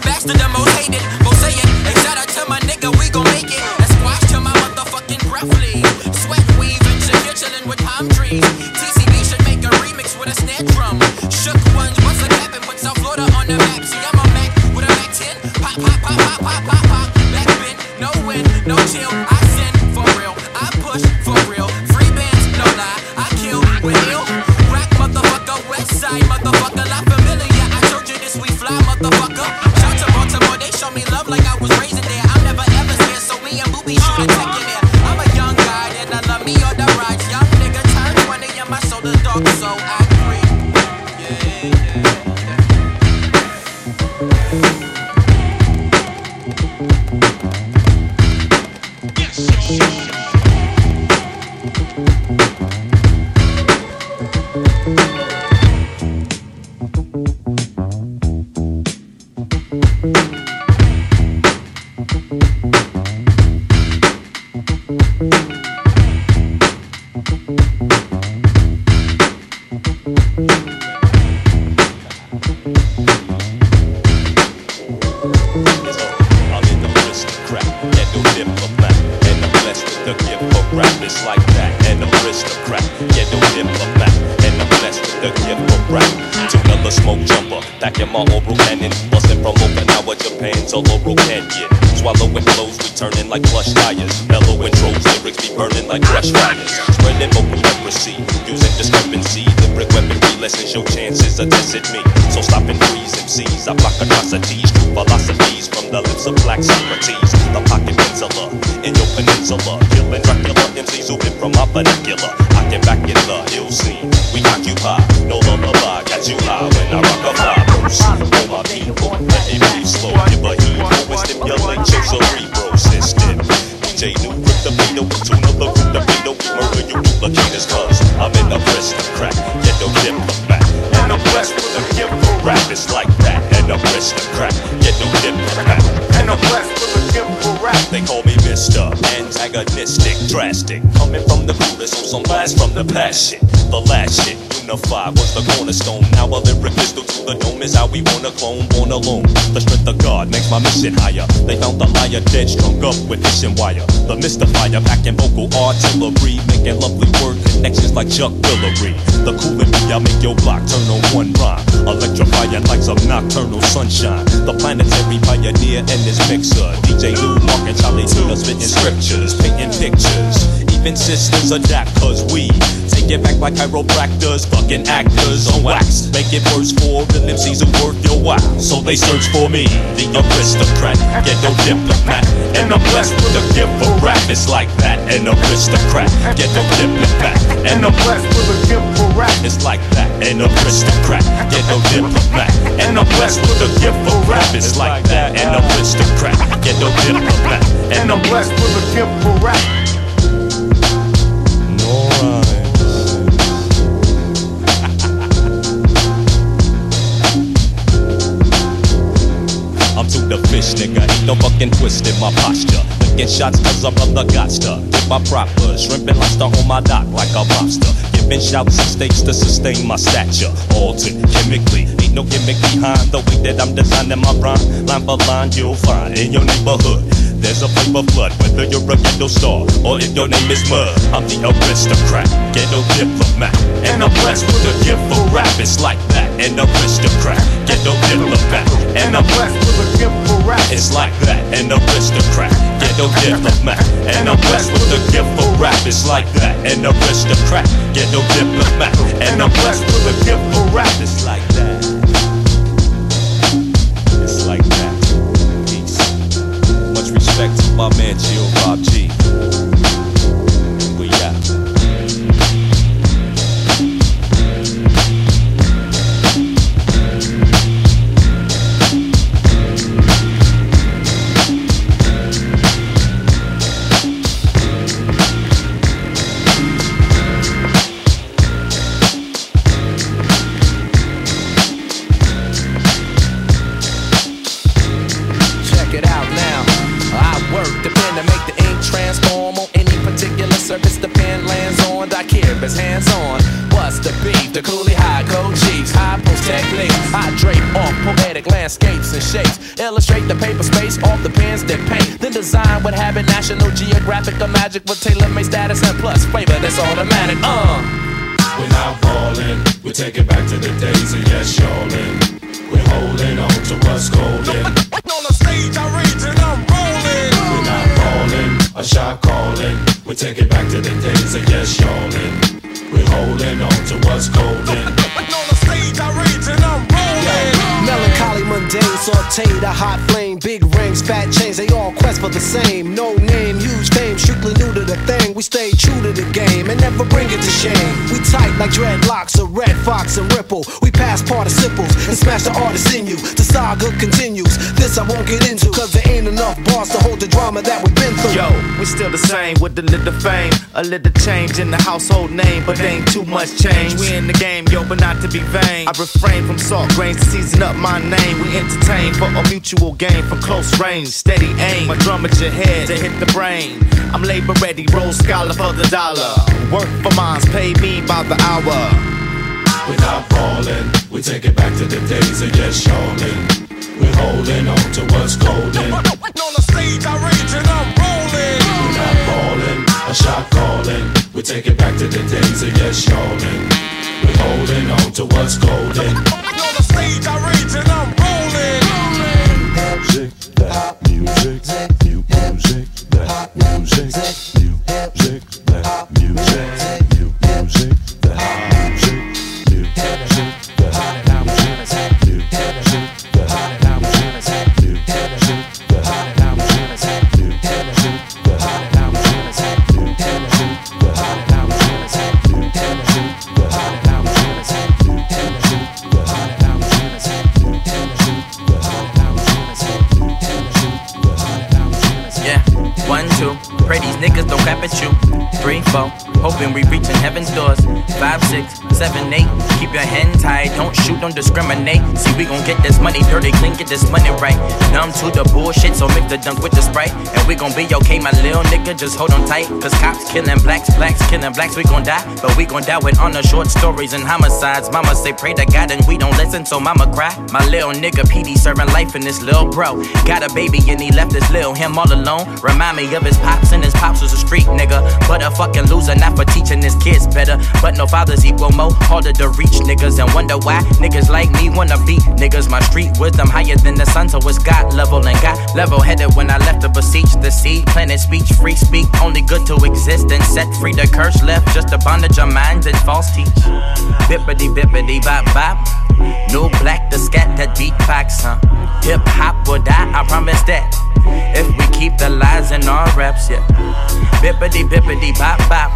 Socrates. The pocket penciler in your peninsula. Killing Dracula MCs who been from my vernacular. I can back in the hill scene. We occupy, no lullaby. Got you high when I rock a fly. For my people. Let me breathe slow. Give a heat. Always stimulate your cerebral system. DJ New, rip the beat tune of the root, the beat murder you duplicators, cause I'm in the aristocrat, get no diplomat. And I'm blessed with the gift of rap, it's like that. And I'm aristocrat. Get no diplomat. And I'm with a gift for rap. They call me Antagonistic, drastic. Coming from the coolest on some blast from the past shit. The last shit, unified was the cornerstone. Now a lyric pistol to the dome is how we wanna clone, born alone. The strength of God makes my mission higher. They found the liar dead, strung up with fishing wire. The mystifier, packing vocal artillery, making lovely word connections like Chuck Woolery. The cool in me, I make your block turn on one rhyme. Electrifying like some nocturnal sunshine. The planetary pioneer and his mixer. DJ Lou, Mark, and Chali 2na spitting scriptures, painting pictures. Even sisters adapt, cause we take it back like chiropractors, fucking actors on wax. Make it worse for the MCs who worth your while. So they search for me, the aristocrat, get no diplomat. And I'm blessed with a gift for rap. It's like that, an aristocrat, get no diplomat. And I'm blessed with a gift for rap. It's like that, an aristocrat, get no diplomat. And I'm blessed with a gift for rap. It's like that, an aristocrat, get no diplomat. And I'm blessed with a gift for rap. The fish, nigga. Ain't no fucking twist in my posture. Licking shots cause a brother got to Get my proper. Shrimp and lobster on my dock like a lobster. Giving shouts and stakes to sustain my stature. Altered chemically. Ain't no gimmick behind the way that I'm designing my rhyme. Line for line, you'll find in your neighborhood. There's a flavor flood, whether you're a ghetto star or if your name is Mud. I'm the aristocrat, ghetto diplomat. And I'm blessed with a gift for rap. It's like that, an aristocrat, ghetto diplomat. And I'm blessed with a gift for rap. It's like that, an aristocrat, ghetto diplomat. And I'm blessed with a gift for rap. It's like that, an aristocrat, ghetto diplomat. And I'm blessed with a gift for rap. It's like that. My man Chill Rob G. and shapes. Illustrate the paper space off the pens that paint. Then design what habit National Geographic or magic with tailor-made status and plus flavor that's automatic. Uh. We're not falling, we take it back to the days of yes, y'allin'. We're holding on to what's golden. [laughs] On the stage, I rage and I'm rolling. We're not falling, a shot calling. We take it back to the days of yes, y'allin'. We're holding on to what's golden. A hot flame, big rings, fat chains, they all quest for the same. No name, huge fame, strictly new to the thing. We stay true to the game and never bring it to shame. We tight like dreadlocks, a red fox and ripple. We pass participles and smash the artists in you. The saga continues. This I won't get into, cause there ain't enough bars to hold the drama that we've been through. Yo, we still the same with a little fame, a little change in the household name, but ain't too much change. We in the game, yo, but not to be vain. I refrain from salt grains to season up my name. We entertain for a mutual gain from close range, steady aim. My drum at your head to hit the brain. I'm labor ready, roll scholar for the dollar. Work for mines, pay me by the hour. We're not falling, we take it back to the days of yes, y'allin'. We're holding on to what's golden. On the stage, I rage and I'm rolling. We're not falling, a shot calling. We take it back to the days of yes, y'allin'. We're holding on to what's golden. On the stage, I rage and I'm rolling. Music, that music, new music, that music, music, that music, niggas don't clap at you. Three, four. Hoping we reaching heaven's doors. Five, six, 7 8. Keep your hand tight, don't shoot, don't discriminate. See, we gon' get this money dirty, clean, get this money right. Numb to the bullshit, so mix the dunk with the sprite. And we gon' be okay, my little nigga, just hold on tight. Cause cops killing blacks, blacks killing blacks, we gon' die. But we gon' die with honor, short stories and homicides. Mama say pray to God and we don't listen, so mama cry. My little nigga PD serving life in this little bro. Got a baby and he left his little him all alone. Remind me of his pops and his pops was a street nigga. But a fucking loser, not for teaching his kids better. But no fathers equal more, harder to reach niggas and wonder why niggas like me wanna be niggas. My street wisdom higher than the sun, so it's God level and got level headed when I left to beseech the seed. Planet speech, free speak, only good to exist and set free the curse left. Just a bondage of minds and false teach. Bippity bippity bop bop. No black the scat that beatbox, huh? Hip hop will die, I promise that. If we keep the lies in our raps, yeah. Bippity bippity bop bop.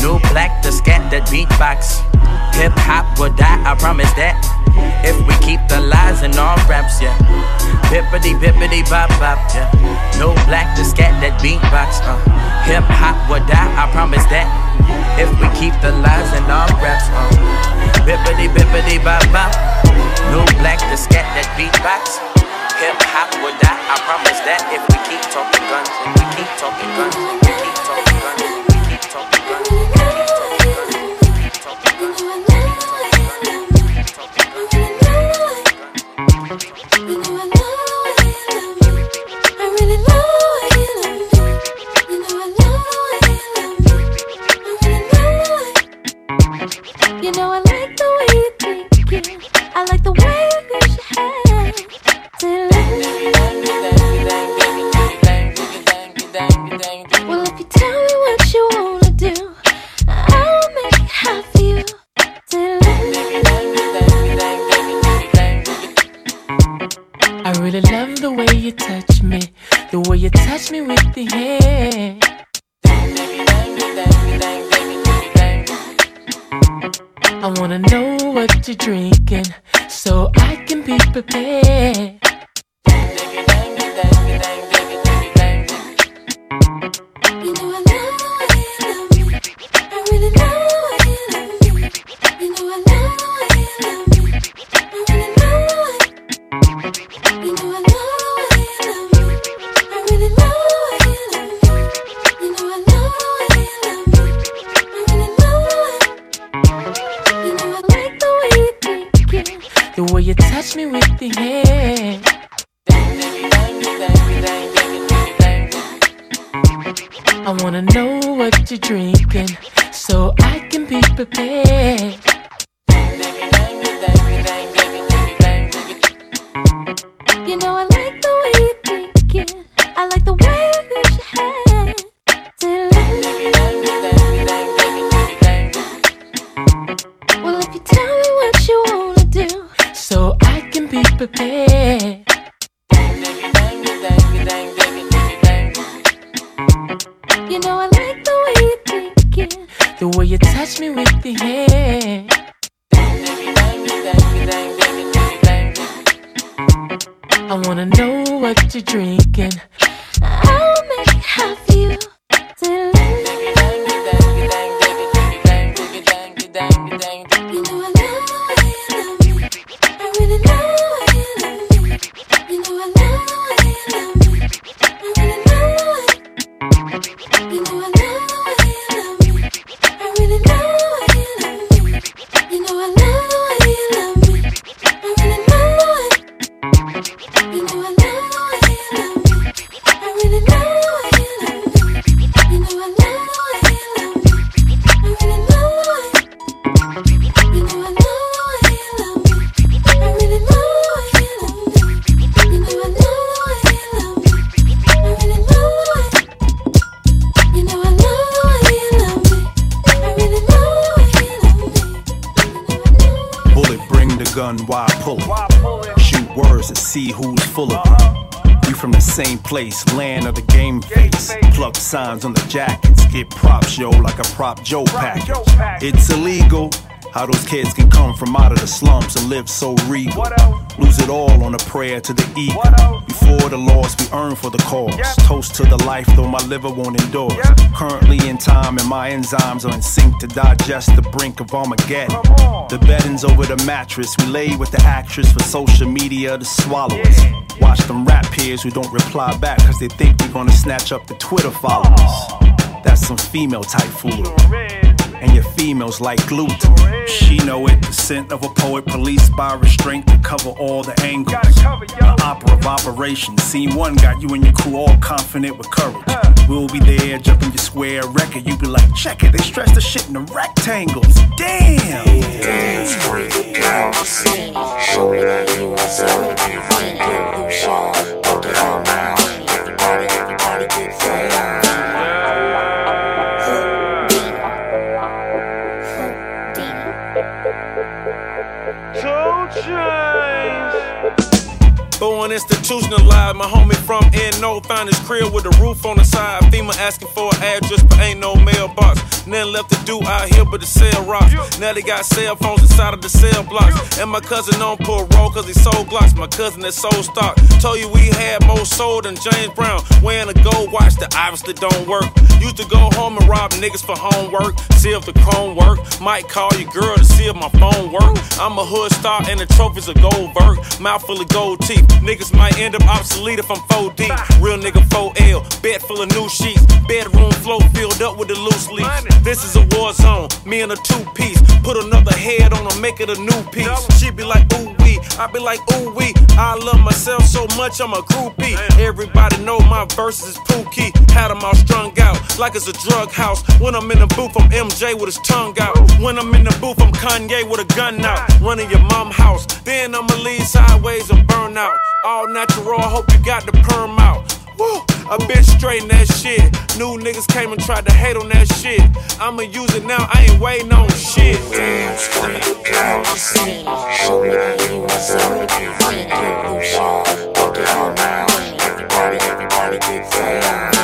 No black the scat that beatbox. Hip hop will die, I promise that. If we keep the lies in our raps, yeah. Bippity bippity bop bop, yeah. No black the scat that beatbox, uh. Hip hop will die, I promise that. If we keep the lies in our raps, uh. Bippity bippity bop bop. No black the scat that beatbox. Hip hop will die, I promise that. If we keep talking guns, if we keep talking guns, if we keep talking guns, if we keep talking guns, touch me with the hand. I wanna know what you're drinking, so I can be prepared. Place, land of the game face. Plug signs on the jackets, get props, yo, like a prop Joe package. It's illegal, How those kids can come from out of the slums and live so regal. Lose it all on a prayer to the ego. Before the loss we earn for the cause. Toast to the life, though my liver won't endorse. Currently in time, and my enzymes are in sync to digest the brink of Armageddon. The bedding's over the mattress. We lay with the actress for social media to swallow us. Watch them rap peers who don't reply back because they think we're gonna snatch up the Twitter followers. That's some female type foolery. And your females like gluten. She know it, the scent of a poet, policed by restraint to cover all the angles. An opera of operations. Scene one got you and your crew all confident with courage. We'll be there, jumping your square record. You be like, check it, they stretch the shit in the rectangles. Damn! Dance freak, girl, see. Show me that you are so different. Get loose, y'all. Work it all now. Everybody, everybody get down. Born institutionalized, my homie from NO found his crib with a roof on the side. FEMA asking for an address, but ain't no mailbox. Nothing left to do out here but to sell rocks. Now they got cell phones inside of the cell blocks. And my cousin on parole cause he sold blocks. My cousin that sold stock. Told you we had more soul than James Brown. Wearing a gold watch that obviously don't work. Used to go home and rob niggas for homework. See if the chrome work. Might call your girl to see if my phone work. I'm a hood star and the trophy's a gold work. Mouth full of gold teeth. Niggas might end up obsolete if I'm 4D. Real nigga 4L. Bed full of new sheets. Bedroom floor filled up with the loose leaf. This is a war zone. Me and a two piece. Put another head on her, make it a new piece. She be like, ooh wee. I be like, ooh wee. I love myself so much, I'm a groupie. Everybody know my verses is pookie. Had them all strung out like it's a drug house. When I'm in the booth, I'm MJ with his tongue out. When I'm in the booth, I'm Kanye with a gun out. Running your mom house. Then I'ma lead sideways and burn out. All natural, I hope you got the perm out. I been straighten that shit. New niggas came and tried to hate on that shit. I'ma use it now, I ain't waiting on shit. Dance freak, girl, see. Show me that you are so different. Get loose, y'all. Work it all now. Everybody, everybody get down.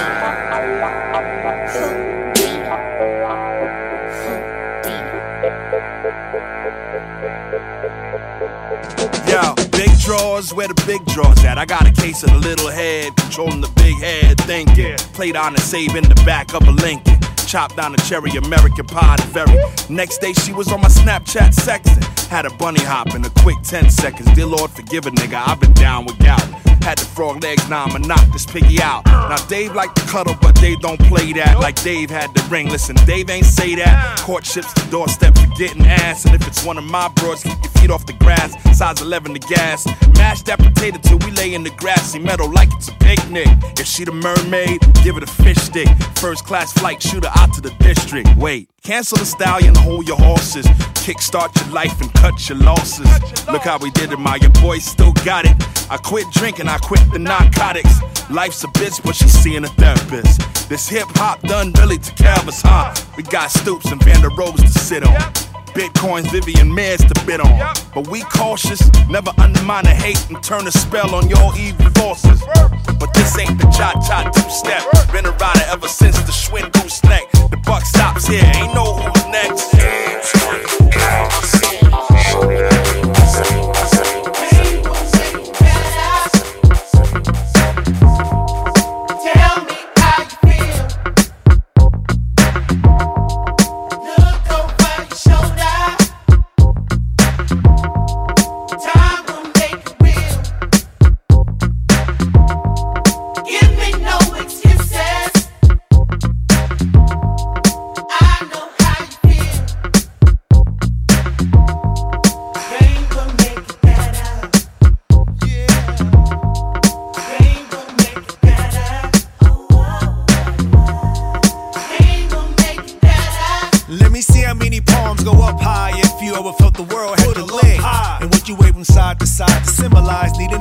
Drawers, where the big drawers at? I got a case of the little head, controlling the big head thinking. Played on a save in the back of a Lincoln. Chopped down a cherry American pie to very. Next day she was on my Snapchat sexing. Had a bunny hop in a quick 10 seconds. Dear Lord, forgive a nigga, I've been down with gout. Had the frog legs, now I'ma knock this piggy out. Now Dave like to cuddle, but Dave don't play that. Like Dave had the ring. Listen, Dave ain't say that. Courtship's the doorstep for getting ass. And if it's one of my broads, keep your feet off the grass. Size 11 the gas. Mash that potato till we lay in the grassy meadow like it's a picnic. If she the mermaid, give it a fish stick. First class flight, shoot her out to the district. Wait, cancel the stallion, hold your horses. Kickstart your life and cut your losses. Look how we did it, my your boy still got it. I quit drinking, I quit the narcotics. Life's a bitch, but she's seeing a therapist. This hip hop done really to canvas, huh? We got Stoops and Vander Rose to sit on. Bitcoins, Vivian Maiers to bid on. But we cautious, never undermine the hate and turn a spell on your evil forces. But this ain't the cha cha two step. Been a rider ever since the Schwinn goose neck. The buck stops here, ain't no who's next. Tell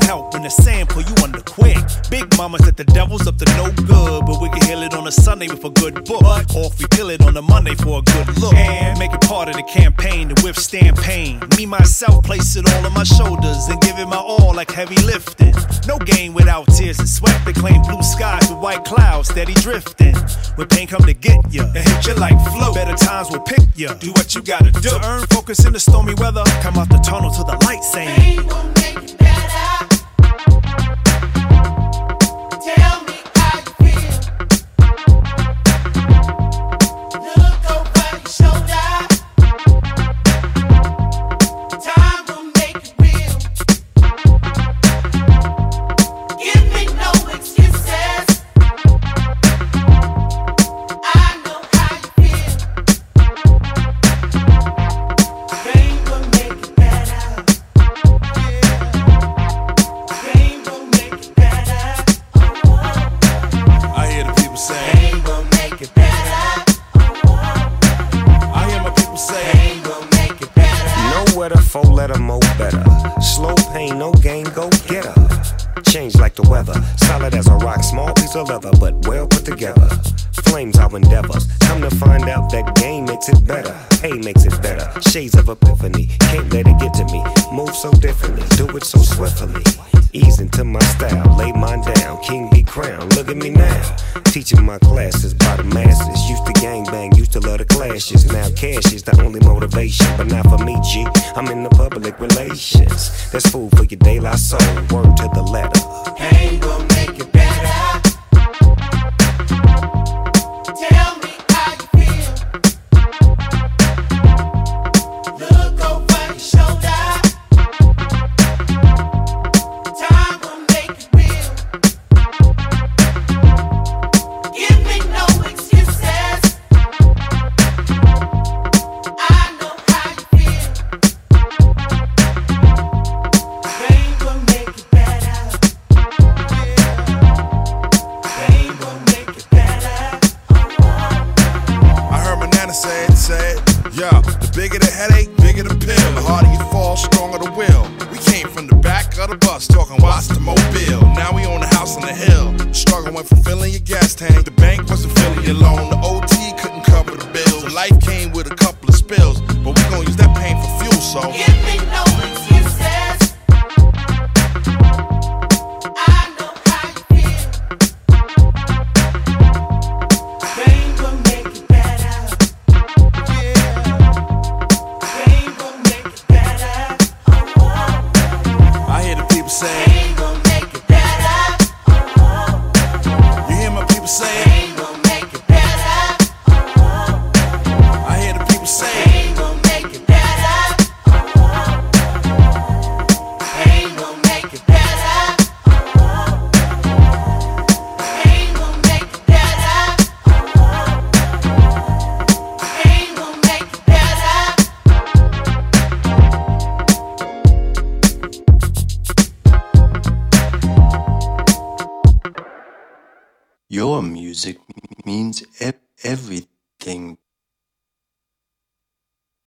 help when the sand pull you under quick. Big Mama said the devil's up to no good, but we can heal it on a Sunday with a good book. Or if we kill it on a Monday for a good look. And make it part of the campaign to withstand pain. Me, myself, place it all on my shoulders and give it my all like heavy lifting. No game without tears and sweat. They claim blue skies with white clouds steady drifting. When pain come to get ya and hit you like flow, better times will pick ya. Do what you gotta do to earn focus in the stormy weather. Come out the tunnel to the light saying. Tell me Makes it better. Shades of epiphany. Can't let it get to me. Move so differently. Do it so swiftly. Ease into my style. Lay mine down. King be crowned. Look at me now. Teaching my classes by the masses. Used to gang bang. Used to love the clashes. Now cash is the only motivation. But not for me, G. I'm in the public relations. That's food for your daylight soul. Word to the letter. Pain will make it better.